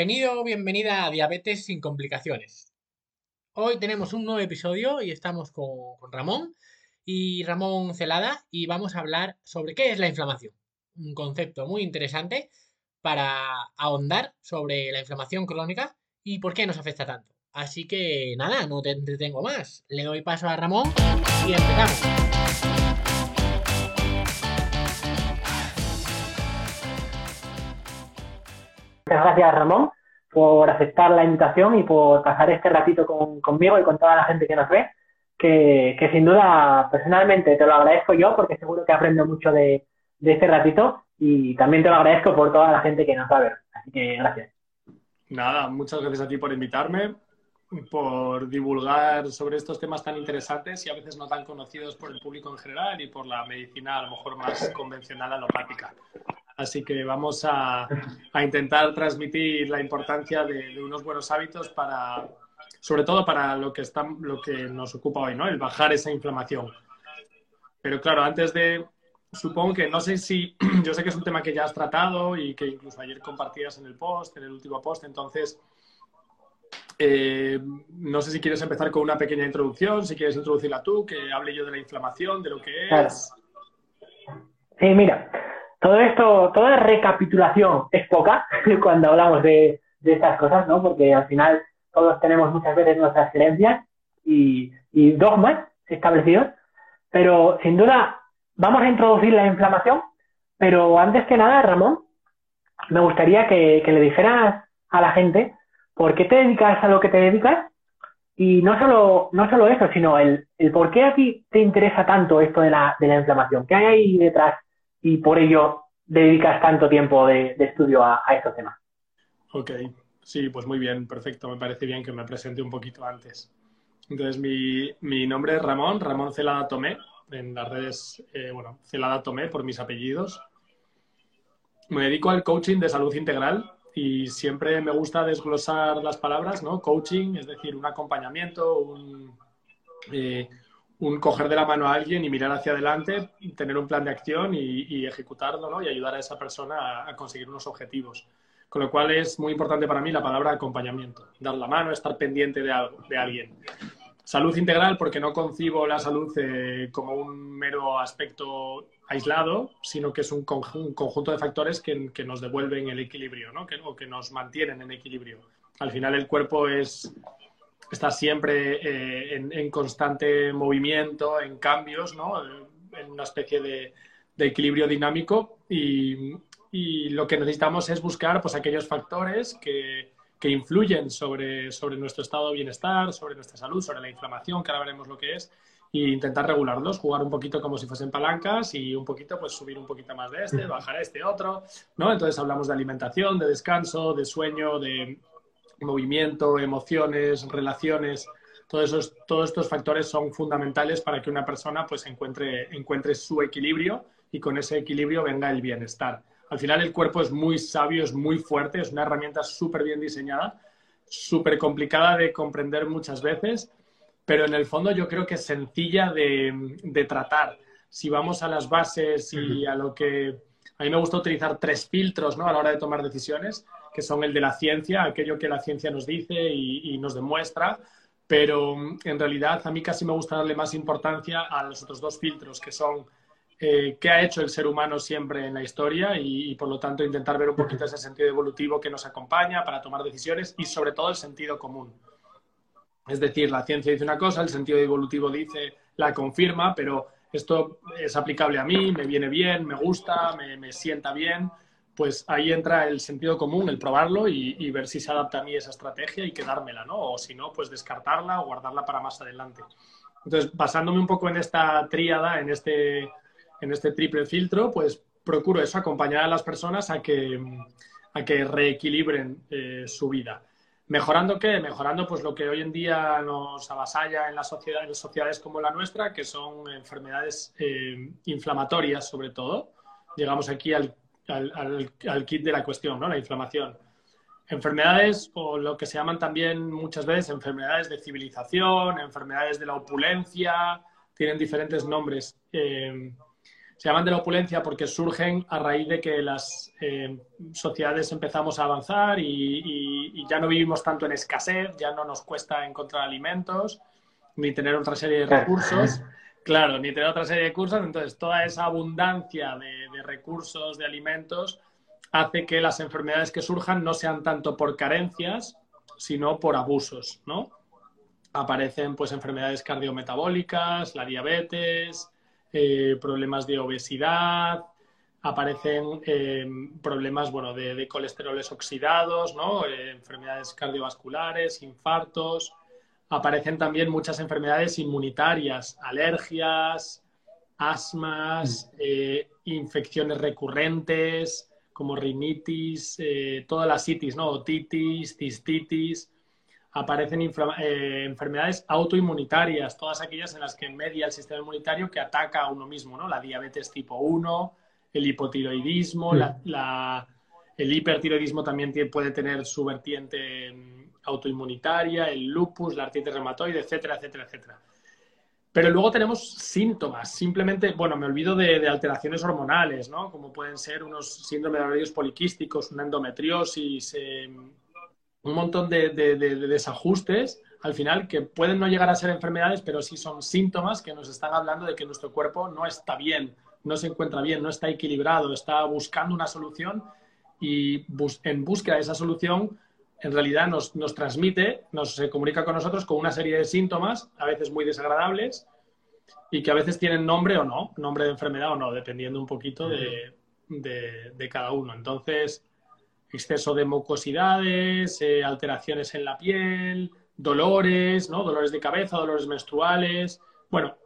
Bienvenido o bienvenida a Diabetes sin complicaciones. Hoy tenemos un nuevo episodio y estamos con, con Ramón y Ramón Celada y vamos a hablar sobre qué es la inflamación. Un concepto muy interesante para ahondar sobre la inflamación crónica y por qué nos afecta tanto. Así que nada, no te entretengo más. Le doy paso a Ramón y empezamos. Muchas gracias, Ramón, por aceptar la invitación y por pasar este ratito con, conmigo y con toda la gente que nos ve, que, que, sin duda, personalmente, te lo agradezco yo porque seguro que aprendo mucho de, de este ratito y también te lo agradezco por toda la gente que nos va a ver. Así que gracias. Nada, muchas gracias a ti por invitarme, por divulgar sobre estos temas tan interesantes y a veces no tan conocidos por el público en general y por la medicina a lo mejor más convencional alopática. Así que vamos a, a intentar transmitir la importancia de, de, unos buenos hábitos para, sobre todo para lo que, está, lo que nos ocupa hoy, ¿no? El bajar esa inflamación. Pero claro, antes de, supongo que no sé si, yo sé que es un tema que ya has tratado y que incluso ayer compartías en el post, en el último post, entonces eh, no sé si quieres empezar con una pequeña introducción, si quieres introducirla tú, que hable yo de la inflamación, de lo que es. Claro. Sí, mira, todo esto, toda recapitulación es poca cuando hablamos de, de, estas cosas, ¿no? Porque al final todos tenemos muchas veces nuestras creencias y, y dogmas establecidos, pero sin duda vamos a introducir la inflamación, pero antes que nada, Ramón, me gustaría que, que le dijeras a la gente por qué te dedicas a lo que te dedicas y no solo, no solo eso, sino el, el por qué a ti te interesa tanto esto de la, de la inflamación, qué hay ahí detrás y por ello dedicas tanto tiempo de, estudio a, a, estos temas. Ok, sí, pues muy bien, perfecto, me parece bien que me presente un poquito antes. Entonces, mi, mi nombre es Ramón, Ramón Celada Tomé, en las redes, eh, bueno, Celada Tomé por mis apellidos. Me dedico al coaching de salud integral y siempre me gusta desglosar las palabras, ¿no? Coaching, es decir, un acompañamiento, un, eh, un coger de la mano a alguien y mirar hacia adelante, tener un plan de acción y, y ejecutarlo, ¿no? Y ayudar a esa persona a, conseguir unos objetivos. Con lo cual es muy importante para mí la palabra acompañamiento, dar la mano, estar pendiente de, algo, de alguien. Salud integral porque no concibo la salud eh, como un mero aspecto aislado, sino que es un, conj un conjunto de factores que, nos devuelven el equilibrio, ¿no? o que nos mantienen en equilibrio. Al final el cuerpo es, está siempre eh, en, en, constante movimiento, en cambios, ¿no? en una especie de, de equilibrio dinámico y, y, lo que necesitamos es buscar pues, aquellos factores que, que influyen sobre, sobre nuestro estado de bienestar, sobre nuestra salud, sobre la inflamación, que ahora veremos lo que es, e intentar regularlos, jugar un poquito como si fuesen palancas y un poquito, pues subir un poquito más de este, bajar este otro, ¿no? Entonces hablamos de alimentación, de descanso, de sueño, de movimiento, emociones, relaciones. Todos, esos, todos estos factores son fundamentales para que una persona pues encuentre, encuentre su equilibrio y con ese equilibrio venga el bienestar. Al final el cuerpo es muy sabio, es muy fuerte, es una herramienta súper bien diseñada, súper complicada de comprender muchas veces, pero en el fondo yo creo que es sencilla de, de, tratar. Si vamos a las bases y a lo que... A mí me gusta utilizar tres filtros ¿no? a la hora de tomar decisiones, que son el de la ciencia, aquello que la ciencia nos dice y, y nos demuestra, pero en realidad a mí casi me gusta darle más importancia a los otros dos filtros, que son eh, qué ha hecho el ser humano siempre en la historia y, y, por lo tanto intentar ver un poquito ese sentido evolutivo que nos acompaña para tomar decisiones y sobre todo el sentido común. Es decir, la ciencia dice una cosa, el sentido evolutivo dice, la confirma, pero esto es aplicable a mí, me viene bien, me gusta, me, me sienta bien, pues ahí entra el sentido común, el probarlo y, ver si se adapta a mí esa estrategia y quedármela, ¿no? O si no, pues descartarla o guardarla para más adelante. Entonces, basándome un poco en esta tríada, en este en este triple filtro, pues procuro eso, acompañar a las personas a que, a que reequilibren eh, su vida. ¿Mejorando qué? Mejorando pues lo que hoy en día nos avasalla en, la sociedad, en sociedades como la nuestra, que son enfermedades eh, inflamatorias sobre todo. Llegamos aquí al, al, al, al, kit de la cuestión, ¿no? La inflamación. Enfermedades o lo que se llaman también muchas veces enfermedades de civilización, enfermedades de la opulencia, tienen diferentes nombres. Eh, se llaman de la opulencia porque surgen a raíz de que las eh, sociedades empezamos a avanzar y, ya no vivimos tanto en escasez, ya no nos cuesta encontrar alimentos, ni tener otra serie de recursos. Claro, ni tener otra serie de recursos. Entonces, toda esa abundancia de, de recursos, de alimentos, hace que las enfermedades que surjan no sean tanto por carencias, sino por abusos, ¿no? Aparecen pues enfermedades cardiometabólicas, la diabetes, eh, problemas de obesidad, aparecen eh, problemas bueno, de, de, colesteroles oxidados, ¿no? Eh, enfermedades cardiovasculares, infartos. Aparecen también muchas enfermedades inmunitarias, alergias, asmas, infecciones recurrentes como rinitis, todas las citis, ¿no? otitis, cistitis aparecen eh, enfermedades autoinmunitarias, todas aquellas en las que media el sistema inmunitario que ataca a uno mismo, ¿no? La diabetes tipo 1, el hipotiroidismo, mm. El hipertiroidismo también puede tener su vertiente mm, autoinmunitaria, el lupus, la artritis reumatoide, etcétera, etcétera, etcétera. Pero luego tenemos síntomas, simplemente, bueno, me olvido de, alteraciones hormonales, ¿no? Como pueden ser unos síndromes de ovarios poliquísticos, una endometriosis, eh, un montón de, desajustes al final que pueden no llegar a ser enfermedades, pero sí son síntomas que nos están hablando de que nuestro cuerpo no está bien, no se encuentra bien, no está equilibrado, está buscando una solución y en búsqueda de esa solución en realidad nos, transmite, nos se comunica con nosotros con una serie de síntomas, a veces muy desagradables, y que a veces tienen nombre o no, nombre de enfermedad o no, dependiendo un poquito de, de cada uno. Entonces, exceso de mucosidades, eh, alteraciones en la piel, dolores, ¿no? Dolores de cabeza, dolores menstruales. Bueno,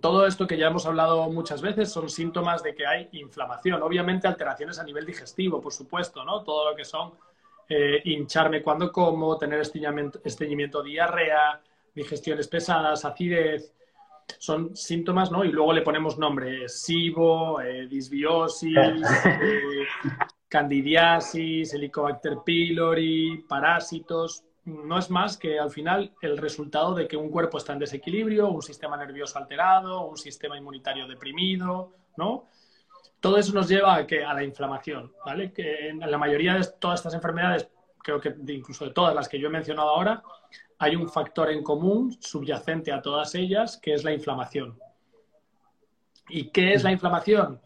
todo esto que ya hemos hablado muchas veces son síntomas de que hay inflamación. Obviamente alteraciones a nivel digestivo, por supuesto, ¿no? Todo lo que son eh, hincharme cuando como, tener estreñimiento, diarrea, digestiones pesadas, acidez, son síntomas, ¿no? Y luego le ponemos nombre, SIBO, eh, disbiosis, candidiasis, helicobacter pylori, parásitos, no es más que al final el resultado de que un cuerpo está en desequilibrio, un sistema nervioso alterado, un sistema inmunitario deprimido, ¿no? Todo eso nos lleva a, que, a la inflamación, ¿vale? Que en la mayoría de todas estas enfermedades, creo que incluso de todas las que yo he mencionado ahora, hay un factor en común subyacente a todas ellas, que es la inflamación. ¿Y qué es la inflamación?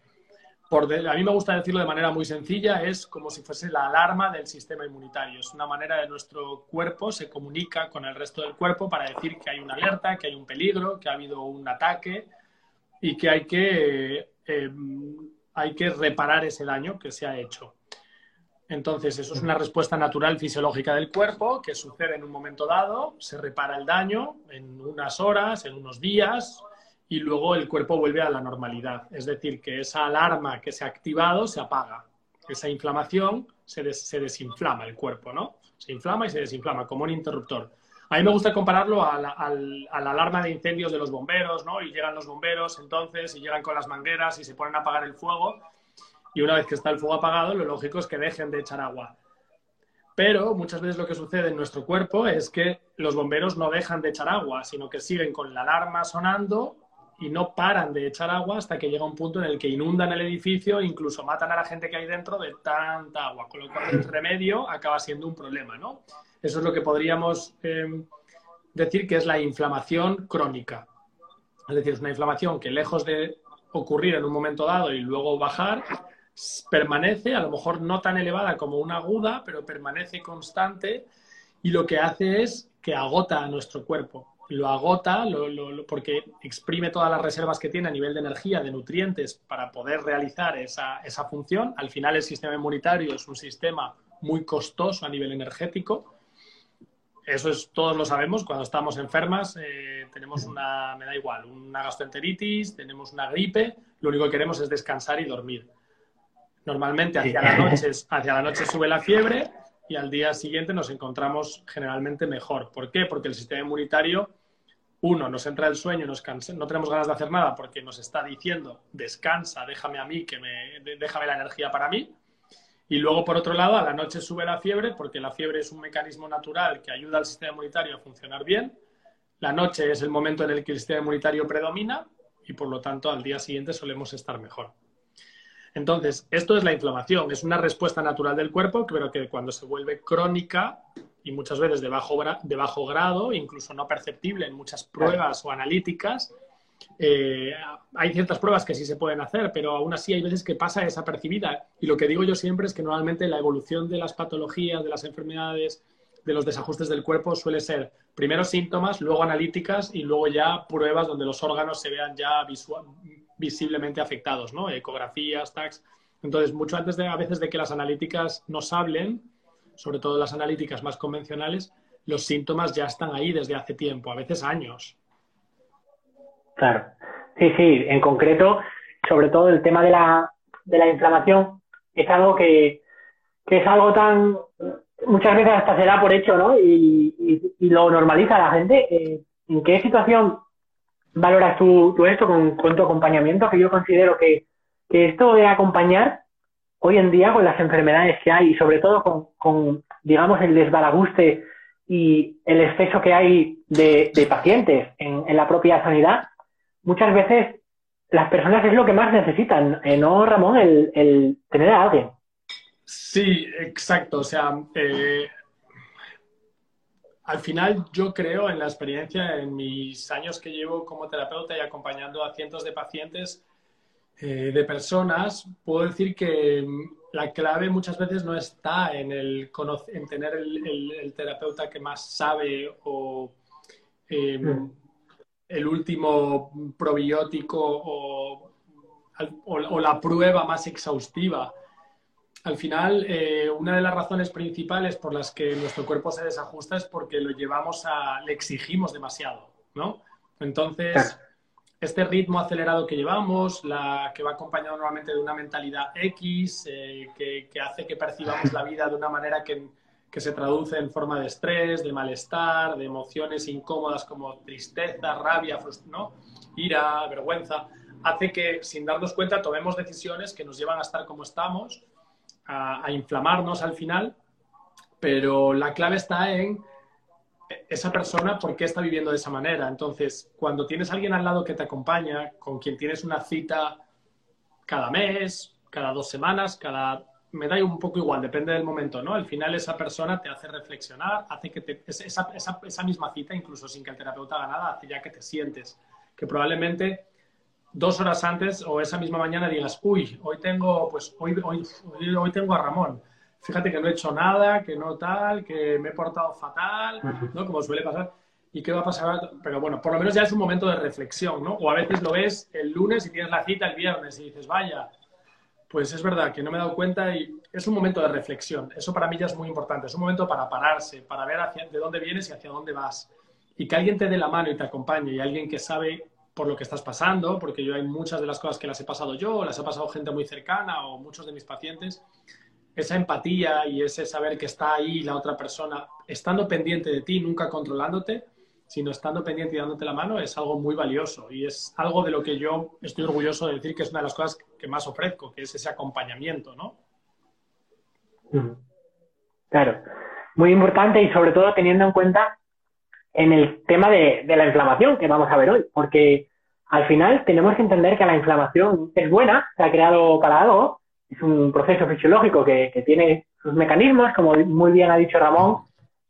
A mí me gusta decirlo de manera muy sencilla, es como si fuese la alarma del sistema inmunitario. Es una manera de nuestro cuerpo se comunica con el resto del cuerpo para decir que hay una alerta, que hay un peligro, que ha habido un ataque y que hay que, eh, hay que reparar ese daño que se ha hecho. Entonces, eso es una respuesta natural fisiológica del cuerpo que sucede en un momento dado, se repara el daño en unas horas, en unos días, y luego el cuerpo vuelve a la normalidad. Es decir, que esa alarma que se ha activado se apaga. Esa inflamación se, desinflama el cuerpo, ¿no? Se inflama y se desinflama, como un interruptor. A mí me gusta compararlo a la, alarma de incendios de los bomberos, ¿no? Y llegan los bomberos entonces y llegan con las mangueras y se ponen a apagar el fuego. Y una vez que está el fuego apagado, lo lógico es que dejen de echar agua. Pero muchas veces lo que sucede en nuestro cuerpo es que los bomberos no dejan de echar agua, sino que siguen con la alarma sonando y no paran de echar agua hasta que llega un punto en el que inundan el edificio e incluso matan a la gente que hay dentro de tanta agua, con lo cual el remedio acaba siendo un problema, ¿no? Eso es lo que podríamos em, decir que es la inflamación crónica. Es decir, es una inflamación que lejos de ocurrir en un momento dado y luego bajar, permanece, a lo mejor no tan elevada como una aguda, pero permanece constante y lo que hace es que agota a nuestro cuerpo lo agota porque exprime todas las reservas que tiene a nivel de energía, de nutrientes, para poder realizar esa, función. Al final el sistema inmunitario es un sistema muy costoso a nivel energético. Eso es, todos lo sabemos, cuando estamos enfermas eh, tenemos una, me da igual, una gastroenteritis, tenemos una gripe, lo único que queremos es descansar y dormir. Normalmente hacia la noche, hacia la noche sube la fiebre y al día siguiente nos encontramos generalmente mejor. ¿Por qué? Porque el sistema inmunitario, uno, nos entra el sueño, nos no tenemos ganas de hacer nada porque nos está diciendo, descansa, déjame a mí, que me, déjame la energía para mí. Y luego, por otro lado, a la noche sube la fiebre porque la fiebre es un mecanismo natural que ayuda al sistema inmunitario a funcionar bien. La noche es el momento en el que el sistema inmunitario predomina y por lo tanto al día siguiente solemos estar mejor. Entonces, esto es la inflamación, es una respuesta natural del cuerpo, pero que cuando se vuelve crónica y muchas veces de bajo, de bajo grado, incluso no perceptible en muchas pruebas o analíticas, eh, hay ciertas pruebas que sí se pueden hacer, pero aún así hay veces que pasa desapercibida. Y lo que digo yo siempre es que normalmente la evolución de las patologías, de las enfermedades, de los desajustes del cuerpo suele ser primero síntomas, luego analíticas y luego ya pruebas donde los órganos se vean ya visiblemente afectados, ¿no? Ecografías, tags. Entonces, mucho antes de a veces de que las analíticas nos hablen, sobre todo las analíticas más convencionales, los síntomas ya están ahí desde hace tiempo, a veces años. Claro. Sí, sí, en concreto, sobre todo el tema de la, de la inflamación, es algo que, que es algo tan, muchas veces hasta se da por hecho, ¿no? Y, y, lo normaliza la gente. Eh, ¿En qué situación valoras tú, esto con, tu acompañamiento? Que yo considero que, esto de acompañar hoy en día con las enfermedades que hay y sobre todo con, con digamos, el desbaraguste y el exceso que hay de, pacientes en, la propia sanidad, muchas veces las personas es lo que más necesitan, eh, ¿no, Ramón? El, el tener a alguien. Sí, exacto. O sea, eh, al final yo creo en la experiencia, en mis años que llevo como terapeuta y acompañando a cientos de pacientes, eh, de personas, puedo decir que la clave muchas veces no está en, el, en tener el, terapeuta que más sabe o em, el último probiótico o, o la prueba más exhaustiva al final, eh, una de las razones principales por las que nuestro cuerpo se desajusta es porque lo llevamos a, le exigimos demasiado, ¿no? Entonces, este ritmo acelerado que llevamos, la, que va acompañado normalmente de una mentalidad X, eh, que, hace que percibamos la vida de una manera que, que se traduce en forma de estrés, de malestar, de emociones incómodas como tristeza, rabia, ¿no? ira, vergüenza, hace que sin darnos cuenta tomemos decisiones que nos llevan a estar como estamos a, inflamarnos al final, pero la clave está en esa persona por qué está viviendo de esa manera. Entonces, cuando tienes a alguien al lado que te acompaña, con quien tienes una cita cada mes, cada dos semanas, cada... Me da un poco igual, depende del momento, ¿no? Al final esa persona te hace reflexionar, hace que te... Esa, esa misma cita, incluso sin que el terapeuta haga nada, hace ya que te sientes. Que probablemente dos horas antes o esa misma mañana digas, uy, hoy tengo, pues, hoy, hoy, hoy tengo a Ramón. Fíjate que no he hecho nada, que no tal, que me he portado fatal, ¿no? Como suele pasar. ¿Y qué va a pasar? Pero bueno, por lo menos ya es un momento de reflexión, ¿no? O a veces lo ves el lunes y tienes la cita el viernes y dices, vaya, pues es verdad que no me he dado cuenta y es un momento de reflexión. Eso para mí ya es muy importante. Es un momento para pararse, para ver hacia, de dónde vienes y hacia dónde vas. Y que alguien te dé la mano y te acompañe y alguien que sabe por lo que estás pasando, porque yo hay muchas de las cosas que las he pasado yo, las ha pasado gente muy cercana o muchos de mis pacientes, esa empatía y ese saber que está ahí la otra persona, estando pendiente de ti, nunca controlándote, sino estando pendiente y dándote la mano, es algo muy valioso. Y es algo de lo que yo estoy orgulloso de decir que es una de las cosas que más ofrezco, que es ese acompañamiento, ¿no? Claro, muy importante y sobre todo teniendo en cuenta en el tema de, la inflamación que vamos a ver hoy, porque al final tenemos que entender que la inflamación es buena, se ha creado para algo, es un proceso fisiológico que, tiene sus mecanismos, como muy bien ha dicho Ramón,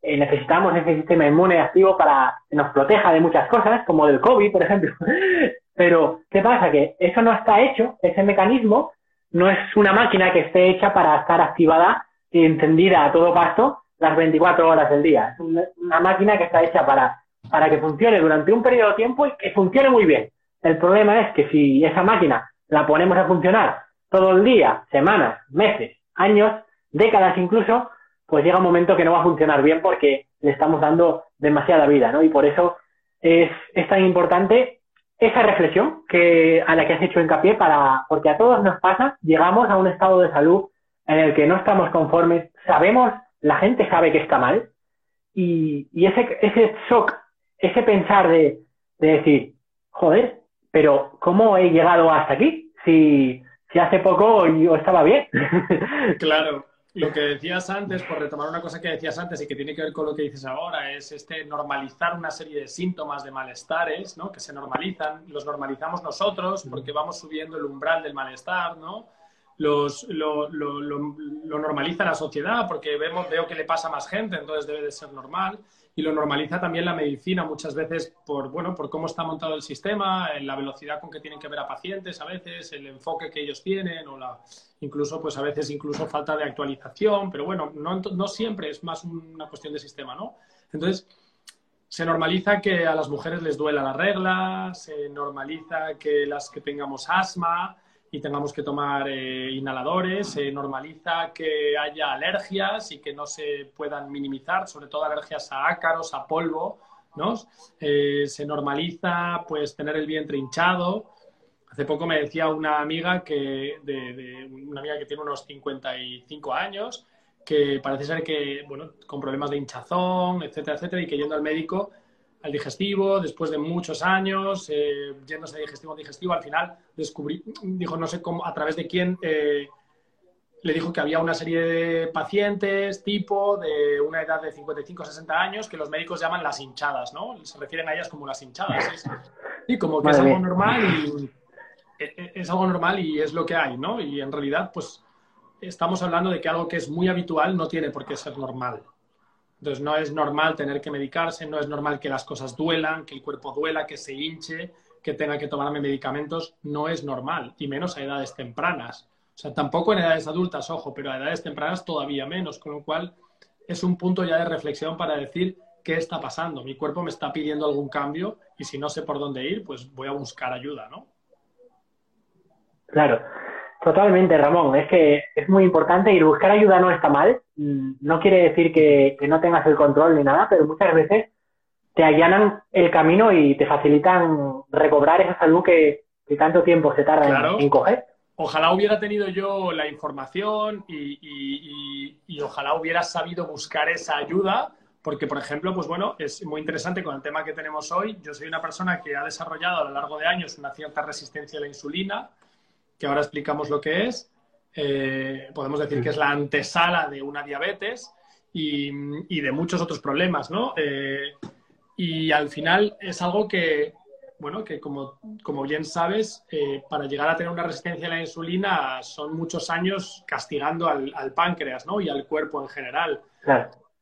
eh, necesitamos ese sistema inmune activo para que nos proteja de muchas cosas, como del COVID, por ejemplo. Pero, ¿qué pasa? Que eso no está hecho, ese mecanismo no es una máquina que esté hecha para estar activada y encendida a todo pasto las 24 horas del día. Es una, máquina que está hecha para, para que funcione durante un periodo de tiempo y que funcione muy bien. El problema es que si esa máquina la ponemos a funcionar todo el día, semanas, meses, años, décadas incluso, pues llega un momento que no va a funcionar bien porque le estamos dando demasiada vida, ¿no? Y por eso es, es tan importante esa reflexión que, a la que has hecho hincapié para, porque a todos nos pasa, llegamos a un estado de salud en el que no estamos conformes, sabemos la gente sabe que está mal y, ese, ese shock, ese pensar de, decir, joder, pero ¿cómo he llegado hasta aquí? Si, si hace poco yo estaba bien. claro, lo que decías antes, por retomar una cosa que decías antes y que tiene que ver con lo que dices ahora, es este normalizar una serie de síntomas de malestares, ¿no? Que se normalizan, los normalizamos nosotros porque vamos subiendo el umbral del malestar, ¿no? Lo, normaliza la sociedad porque vemos, veo que le pasa a más gente, entonces debe de ser normal y lo normaliza también la medicina muchas veces por, bueno, por cómo está montado el sistema, la velocidad con que tienen que ver a pacientes a veces, el enfoque que ellos tienen o la, incluso pues a veces incluso falta de actualización, pero bueno, no, no siempre es más una cuestión de sistema, ¿no? Entonces, se normaliza que a las mujeres les duela la regla, se normaliza que las que tengamos asma, y tengamos que tomar eh, inhaladores, se normaliza que haya alergias y que no se puedan minimizar, sobre todo alergias a ácaros, a polvo, ¿no? Eh, se normaliza pues tener el vientre hinchado. Hace poco me decía una amiga que una amiga que tiene unos 55 años que parece ser que bueno con problemas de hinchazón, etcétera, etcétera, y que yendo al médico al digestivo, después de muchos años, eh, yéndose de digestivo a digestivo, al final descubrí, dijo, no sé cómo, a través de quién, eh, le dijo que había una serie de pacientes tipo de una edad de 55 o 60 años que los médicos llaman las hinchadas, ¿no? Se refieren a ellas como las hinchadas. Y como que es algo normal y e, e, es algo normal y es lo que hay, ¿no? Y en realidad, pues estamos hablando de que algo que es muy habitual no tiene por qué ser normal. Entonces no es normal tener que medicarse, no es normal que las cosas duelan, que el cuerpo duela, que se hinche, que tenga que tomarme medicamentos, no es normal, y menos a edades tempranas. O sea, tampoco en edades adultas, ojo, pero a edades tempranas todavía menos, con lo cual es un punto ya de reflexión para decir qué está pasando. Mi cuerpo me está pidiendo algún cambio y si no sé por dónde ir, pues voy a buscar ayuda, ¿no? Claro. Totalmente, Ramón. Es que es muy importante y buscar ayuda no está mal. Mm, no quiere decir que, no tengas el control ni nada, pero muchas veces te allanan el camino y te facilitan recobrar esa salud que, tanto tiempo se tarda en, coger. Ojalá hubiera tenido yo la información y, y, ojalá hubiera sabido buscar esa ayuda, porque, por ejemplo, pues bueno, es muy interesante con el tema que tenemos hoy. Yo soy una persona que ha desarrollado a lo largo de años una cierta resistencia a la insulina que ahora explicamos lo que es. Eh, podemos decir que es la antesala de una diabetes y, de muchos otros problemas, ¿no? Eh, y al final es algo que, bueno, que como, como bien sabes, eh, para llegar a tener una resistencia a la insulina son muchos años castigando al, páncreas, ¿no? Y al cuerpo en general.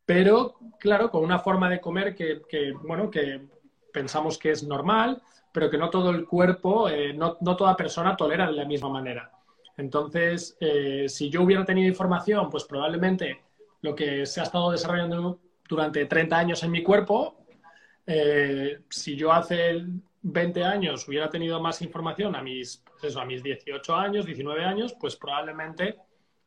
Pero, claro, con una forma de comer que, que, bueno, que pensamos que es normal, pero que no todo el cuerpo, eh, no, no, toda persona tolera de la misma manera. Entonces, eh, si yo hubiera tenido información, pues probablemente lo que se ha estado desarrollando durante 30 años en mi cuerpo, eh, si yo hace 20 años hubiera tenido más información a mis, pues eso, a mis 18 años, 19 años, pues probablemente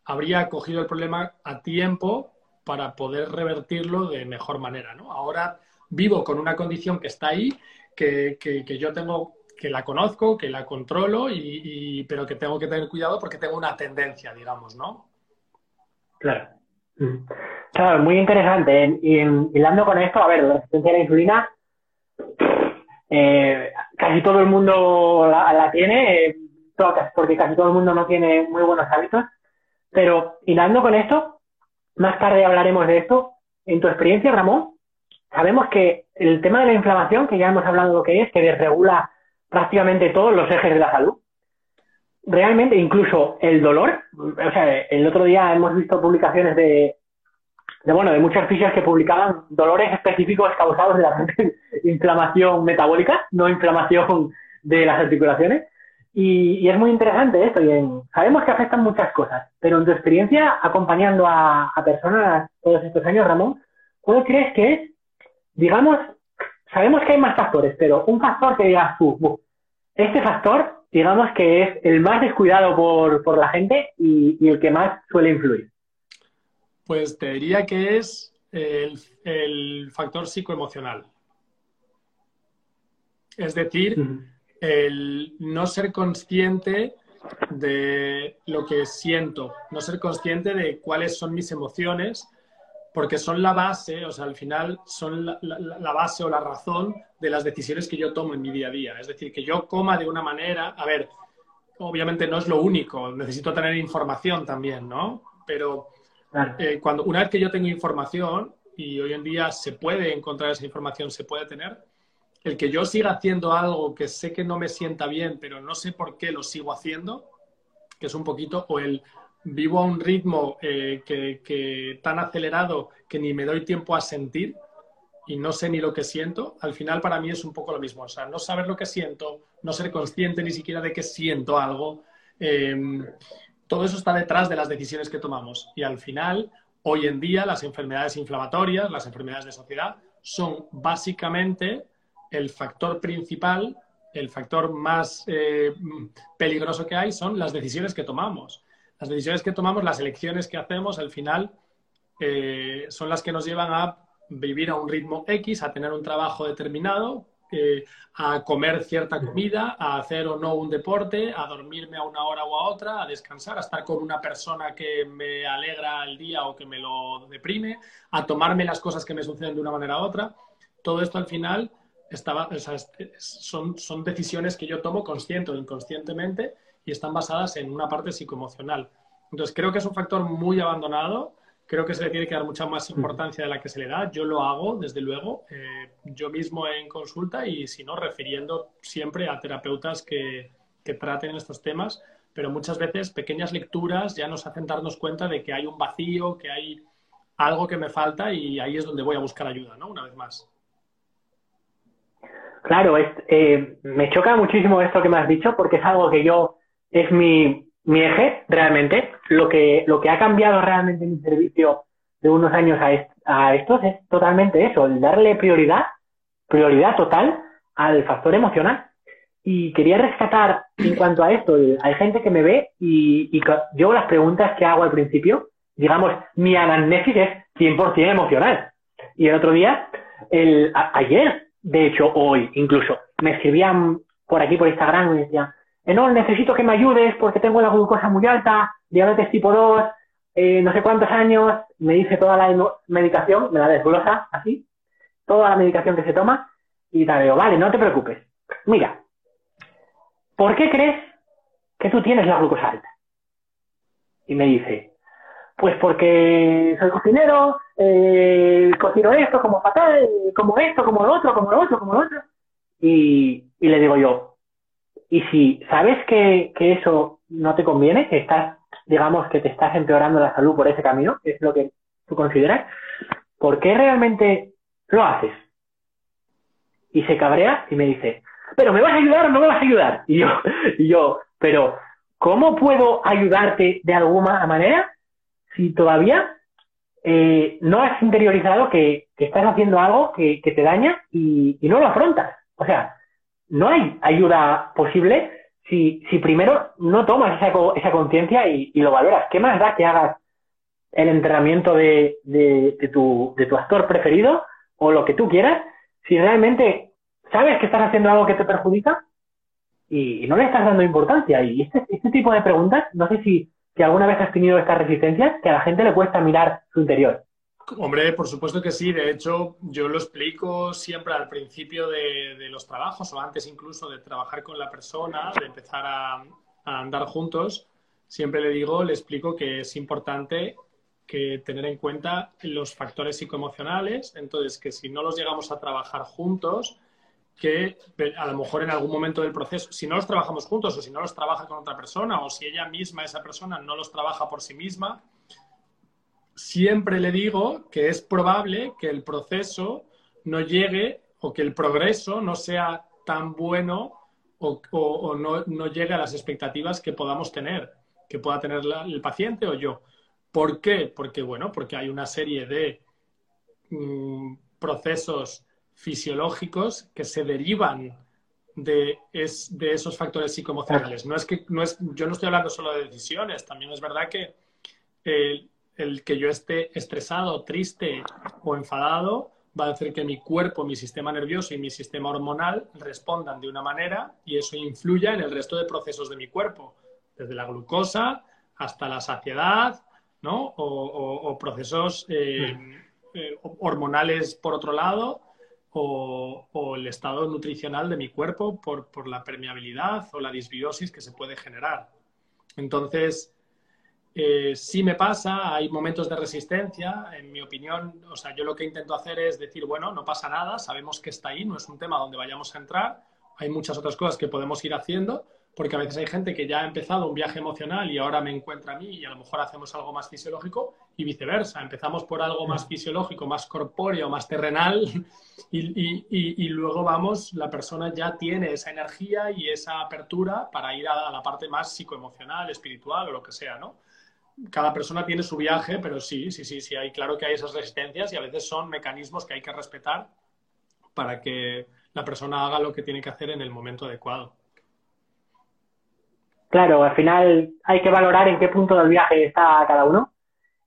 habría cogido el problema a tiempo para poder revertirlo de mejor manera. ¿no? Ahora vivo con una condición que está ahí que, yo tengo, que la conozco, que la controlo, y, pero que tengo que tener cuidado porque tengo una tendencia, digamos, ¿no? Claro. Mm. Claro, muy interesante. Y hilando con esto, a ver, la resistencia a la insulina, eh, casi todo el mundo la, tiene, eh, porque casi todo el mundo no tiene muy buenos hábitos. Pero hilando con esto, más tarde hablaremos de esto. En tu experiencia, Ramón, sabemos que el tema de la inflamación, que ya hemos hablado de lo que es, que desregula prácticamente todos los ejes de la salud, realmente incluso el dolor, o sea, el otro día hemos visto publicaciones de, de bueno, de muchas fisias que publicaban dolores específicos causados de la inflamación metabólica, no inflamación de las articulaciones. Y, es muy interesante esto. Y sabemos que afectan muchas cosas, pero en tu experiencia acompañando a, a personas todos estos años, Ramón, ¿cuál crees que es digamos, sabemos que hay más factores, pero un factor que digas tú, este factor, digamos que es el más descuidado por, la gente y, el que más suele influir. Pues te diría que es el, factor psicoemocional. Es decir, el no ser consciente de lo que siento, no ser consciente de cuáles son mis emociones porque son la base, o sea, al final son la, base o la razón de las decisiones que yo tomo en mi día a día. Es decir, que yo coma de una manera, a ver, obviamente no es lo único, necesito tener información también, ¿no? Pero eh, cuando, una vez que yo tengo información, y hoy en día se puede encontrar esa información, se puede tener, el que yo siga haciendo algo que sé que no me sienta bien, pero no sé por qué lo sigo haciendo, que es un poquito, o el vivo a un ritmo eh, que, tan acelerado que ni me doy tiempo a sentir y no sé ni lo que siento, al final para mí es un poco lo mismo. O sea, no saber lo que siento, no ser consciente ni siquiera de que siento algo, em, todo eso está detrás de las decisiones que tomamos. Y al final, hoy en día, las enfermedades inflamatorias, las enfermedades de sociedad, son básicamente el factor principal, el factor más eh, peligroso que hay, son las decisiones que tomamos las decisiones que tomamos, las elecciones que hacemos, al final eh, son las que nos llevan a vivir a un ritmo X, a tener un trabajo determinado, eh, a comer cierta comida, a hacer o no un deporte, a dormirme a una hora o a otra, a descansar, a estar con una persona que me alegra el día o que me lo deprime, a tomarme las cosas que me suceden de una manera u otra. Todo esto al final estaba, son, son decisiones que yo tomo consciente o inconscientemente y están basadas en una parte psicoemocional. Entonces, creo que es un factor muy abandonado. Creo que se le tiene que dar mucha más importancia de la que se le da. Yo lo hago, desde luego, eh, yo mismo en consulta y, si no, refiriendo siempre a terapeutas que, que traten estos temas. Pero muchas veces pequeñas lecturas ya nos hacen darnos cuenta de que hay un vacío, que hay algo que me falta y ahí es donde voy a buscar ayuda, ¿no? Una vez más. Claro, eh, me choca muchísimo esto que me has dicho porque es algo que yo es mi, mi eje realmente. Lo que, lo que ha cambiado realmente mi servicio de unos años a, a estos es totalmente eso, el darle prioridad, prioridad total al factor emocional. Y quería rescatar en cuanto a esto, hay gente que me ve y, y yo las preguntas que hago al principio, digamos, mi anamnesis es 100% emocional. Y el otro día, el, ayer, de hecho hoy incluso, me escribían por aquí por Instagram me decían, eh, no, necesito que me ayudes porque tengo la glucosa muy alta, diabetes tipo 2, eh, no sé cuántos años, me dice toda la medicación, me la desglosa así, toda la medicación que se toma, y te digo, vale, no te preocupes. Mira, ¿por qué crees que tú tienes la glucosa alta? Y me dice, pues porque soy cocinero, eh, cocino esto como fatal, como esto, como lo otro, como lo otro, como lo otro. Y le digo yo, y si sabes que, eso no te conviene, que estás, digamos, que te estás empeorando la salud por ese camino, que es lo que tú consideras, ¿por qué realmente lo haces? Y se cabrea y me dice, pero ¿me vas a ayudar o no me vas a ayudar? Y yo, y yo, pero ¿cómo puedo ayudarte de alguna manera si todavía eh, no has interiorizado que, estás haciendo algo que, te daña y, y, no lo afrontas? O sea, no hay ayuda posible si, si primero no tomas esa, esa conciencia y, lo valoras. ¿Qué más da que hagas el entrenamiento de, de, tu, de tu actor preferido o lo que tú quieras si realmente sabes que estás haciendo algo que te perjudica y, no le estás dando importancia? Y este, este tipo de preguntas, no sé si, si alguna vez has tenido estas resistencias, que a la gente le cuesta mirar su interior. Hombre, por supuesto que sí. De hecho, yo lo explico siempre al principio de, los trabajos o antes incluso de trabajar con la persona, de empezar a, andar juntos. Siempre le digo, le explico que es importante que tener en cuenta los factores psicoemocionales. Entonces, que si no los llegamos a trabajar juntos, que a lo mejor en algún momento del proceso, si no los trabajamos juntos o si no los trabaja con otra persona o si ella misma, esa persona, no los trabaja por sí misma, siempre le digo que es probable que el proceso no llegue o que el progreso no sea tan bueno o, no, llegue a las expectativas que podamos tener, que pueda tener el paciente o yo. ¿Por qué? Porque, bueno, porque hay una serie de mm, procesos fisiológicos que se derivan de, de esos factores psicoemocionales. No es que, no es, yo no estoy hablando solo de decisiones, también es verdad que eh, el que yo esté estresado, triste o enfadado va a hacer que mi cuerpo, mi sistema nervioso y mi sistema hormonal respondan de una manera y eso influya en el resto de procesos de mi cuerpo, desde la glucosa hasta la saciedad, ¿no? O, procesos eh, eh, hormonales por otro lado, o, el estado nutricional de mi cuerpo por, por la permeabilidad o la disbiosis que se puede generar. Entonces, eh, sí me pasa, hay momentos de resistencia, en mi opinión, o sea, yo lo que intento hacer es decir, bueno, no pasa nada, sabemos que está ahí, no es un tema donde vayamos a entrar, hay muchas otras cosas que podemos ir haciendo, porque a veces hay gente que ya ha empezado un viaje emocional y ahora me encuentra a mí y a lo mejor hacemos algo más fisiológico y viceversa. Empezamos por algo más fisiológico, más corpóreo, más terrenal y, luego vamos, la persona ya tiene esa energía y esa apertura para ir a, la parte más psicoemocional, espiritual o lo que sea, ¿no? Cada persona tiene su viaje, pero sí, sí, sí, sí, hay claro que hay esas resistencias y a veces son mecanismos que hay que respetar para que la persona haga lo que tiene que hacer en el momento adecuado. Claro, al final hay que valorar en qué punto del viaje está cada uno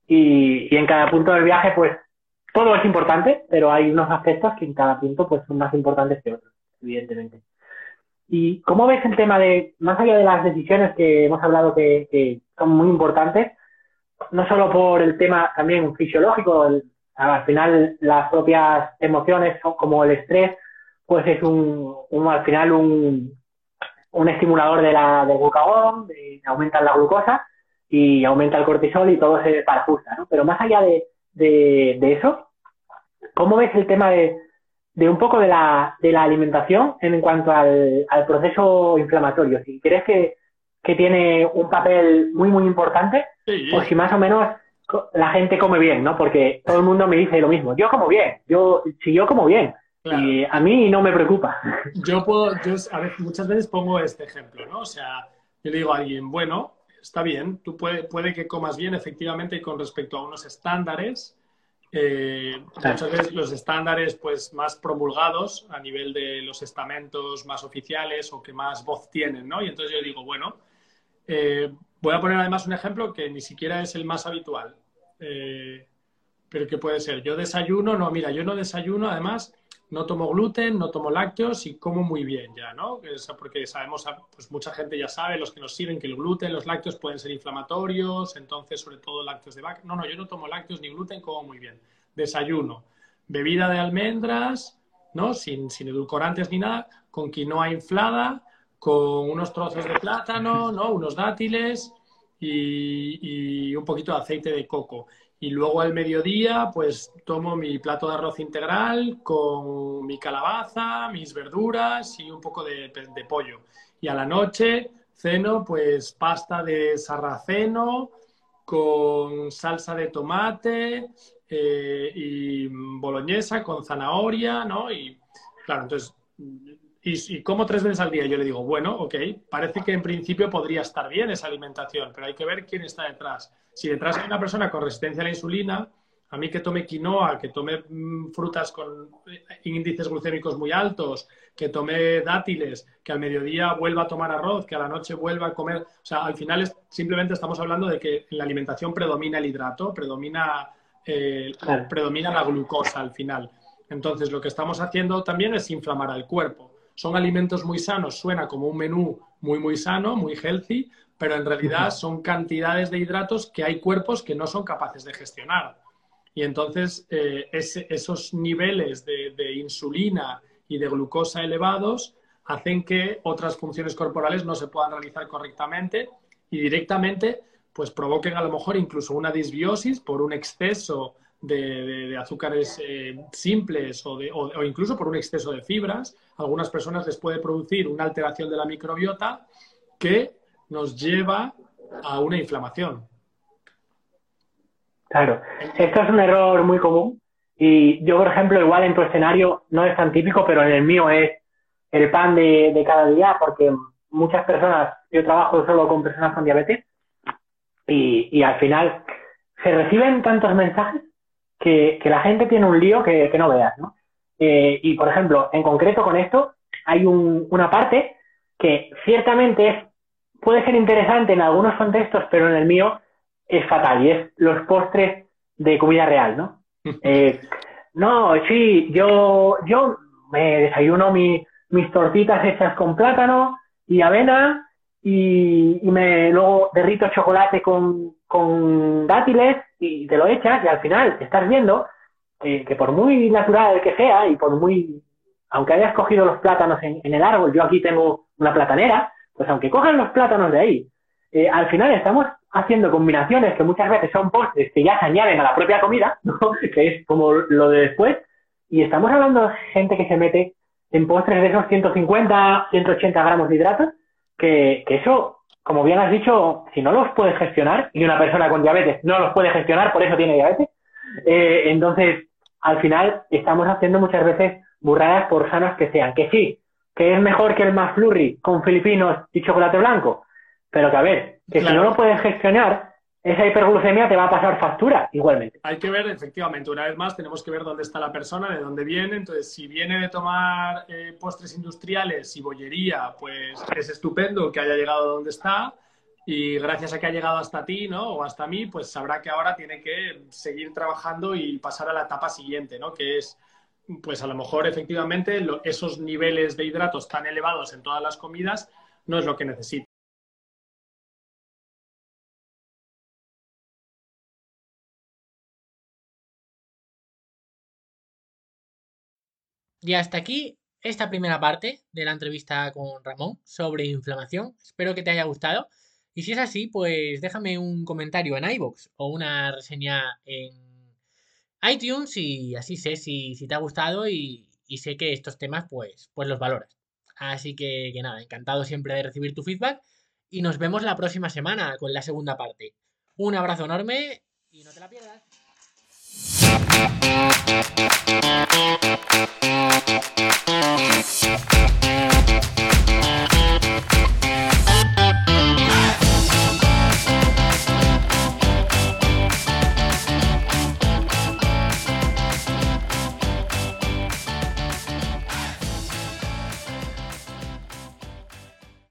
y, en cada punto del viaje pues todo es importante, pero hay unos aspectos que en cada punto pues son más importantes que otros, evidentemente. ¿Y cómo ves el tema de, más allá de las decisiones que hemos hablado que, son muy importantes, no solo por el tema también fisiológico, al final las propias emociones como el estrés, pues es un al final un, un estimulador de la, del glucagón, de, aumenta la glucosa y aumenta el cortisol y todo se parajusta, ¿no? Pero más allá de, de, eso, ¿cómo ves el tema de, de un poco de la, de la alimentación en cuanto al, al proceso inflamatorio? Si crees que, que, tiene un papel muy, muy importante, o si más o menos la gente come bien, ¿no? Porque todo el mundo me dice lo mismo. Yo como bien, yo, si yo como bien, y a mí no me preocupa. Yo puedo, yo a veces, muchas veces pongo este ejemplo, ¿no? O sea, yo le digo a alguien, bueno, está bien, tú puede, puede que comas bien efectivamente con respecto a unos estándares, eh, muchas veces los estándares pues más promulgados a nivel de los estamentos más oficiales o que más voz tienen, ¿no? Y entonces yo digo, bueno, eh, voy a poner además un ejemplo que ni siquiera es el más habitual, eh, pero que puede ser, yo desayuno, no, mira, yo no desayuno, además no tomo gluten, no tomo lácteos y como muy bien ya, ¿no? Porque sabemos, pues mucha gente ya sabe, los que nos siguen, que el gluten, los lácteos pueden ser inflamatorios, entonces sobre todo lácteos de vaca. No, no, yo no tomo lácteos ni gluten, como muy bien. Desayuno, bebida de almendras, ¿no? Sin, sin edulcorantes ni nada, con quinoa inflada, con unos trozos de plátano, ¿no? Unos dátiles y, un poquito de aceite de coco. Y luego al mediodía, pues tomo mi plato de arroz integral con mi calabaza, mis verduras y un poco de, pollo. Y a la noche ceno, pues pasta de sarraceno con salsa de tomate eh, y boloñesa con zanahoria, ¿no? Y claro, entonces, y, y, como tres veces al día, yo le digo, bueno, ok, parece que en principio podría estar bien esa alimentación, pero hay que ver quién está detrás. Si detrás hay una persona con resistencia a la insulina, a mí que tome quinoa, que tome mm, frutas con eh, índices glucémicos muy altos, que tome dátiles, que al mediodía vuelva a tomar arroz, que a la noche vuelva a comer. O sea, al final simplemente estamos hablando de que en la alimentación predomina el hidrato, predomina, eh, predomina la glucosa al final. Entonces, lo que estamos haciendo también es inflamar al cuerpo. Son alimentos muy sanos, suena como un menú muy, muy sano, muy healthy, pero en realidad son cantidades de hidratos que hay cuerpos que no son capaces de gestionar. Y entonces eh, esos niveles de, insulina y de glucosa elevados hacen que otras funciones corporales no se puedan realizar correctamente y directamente pues provoquen a lo mejor incluso una disbiosis por un exceso de, azúcares eh, simples o, o, incluso por un exceso de fibras. A algunas personas les puede producir una alteración de la microbiota que nos lleva a una inflamación. Claro, esto es un error muy común y yo, por ejemplo, igual en tu escenario no es tan típico, pero en el mío es el pan de, cada día porque muchas personas, yo trabajo solo con personas con diabetes y, al final se reciben tantos mensajes que, la gente tiene un lío que, no veas, ¿no? Eh, y, por ejemplo, en concreto con esto, hay una parte que ciertamente es puede ser interesante en algunos contextos, pero en el mío es fatal y es los postres de comida real, ¿no? Eh, no, sí, yo, yo me desayuno mis tortitas hechas con plátano y avena y, me luego derrito chocolate con, con, dátiles y te lo echas y al final estás viendo que por muy natural que sea y por muy, aunque hayas cogido los plátanos en, en el árbol, yo aquí tengo una platanera, pues aunque cojan los plátanos de ahí, eh, al final estamos haciendo combinaciones que muchas veces son postres que ya se añaden a la propia comida, ¿no? que es como lo de después, y estamos hablando de gente que se mete en postres de esos 150, 180 gramos de hidratos, que, que eso, como bien has dicho, si no los puedes gestionar, y una persona con diabetes no los puede gestionar, por eso tiene diabetes, eh, entonces, al final, estamos haciendo muchas veces burradas por sanas que sean. Que sí, que es mejor que el más flurry con filipinos y chocolate blanco, pero que a ver, que si no lo puedes gestionar, esa hiperglucemia te va a pasar factura igualmente. Hay que ver, efectivamente, una vez más tenemos que ver dónde está la persona, de dónde viene. Entonces, si viene de tomar eh, postres industriales y bollería, pues es estupendo que haya llegado donde está. Y gracias a que ha llegado hasta ti, ¿no? O hasta mí, pues sabrá que ahora tiene que seguir trabajando y pasar a la etapa siguiente, ¿no? Que es, pues a lo mejor efectivamente esos niveles de hidratos tan elevados en todas las comidas no es lo que necesita. Y hasta aquí esta primera parte de la entrevista con Ramón sobre inflamación. Espero que te haya gustado. Y si es así, pues déjame un comentario en iBox o una reseña en iTunes y así sé si, te ha gustado y, sé que estos temas pues, pues los valoras. Así que, que nada, encantado siempre de recibir tu feedback y nos vemos la próxima semana con la segunda parte. Un abrazo enorme y no te la pierdas. えっ?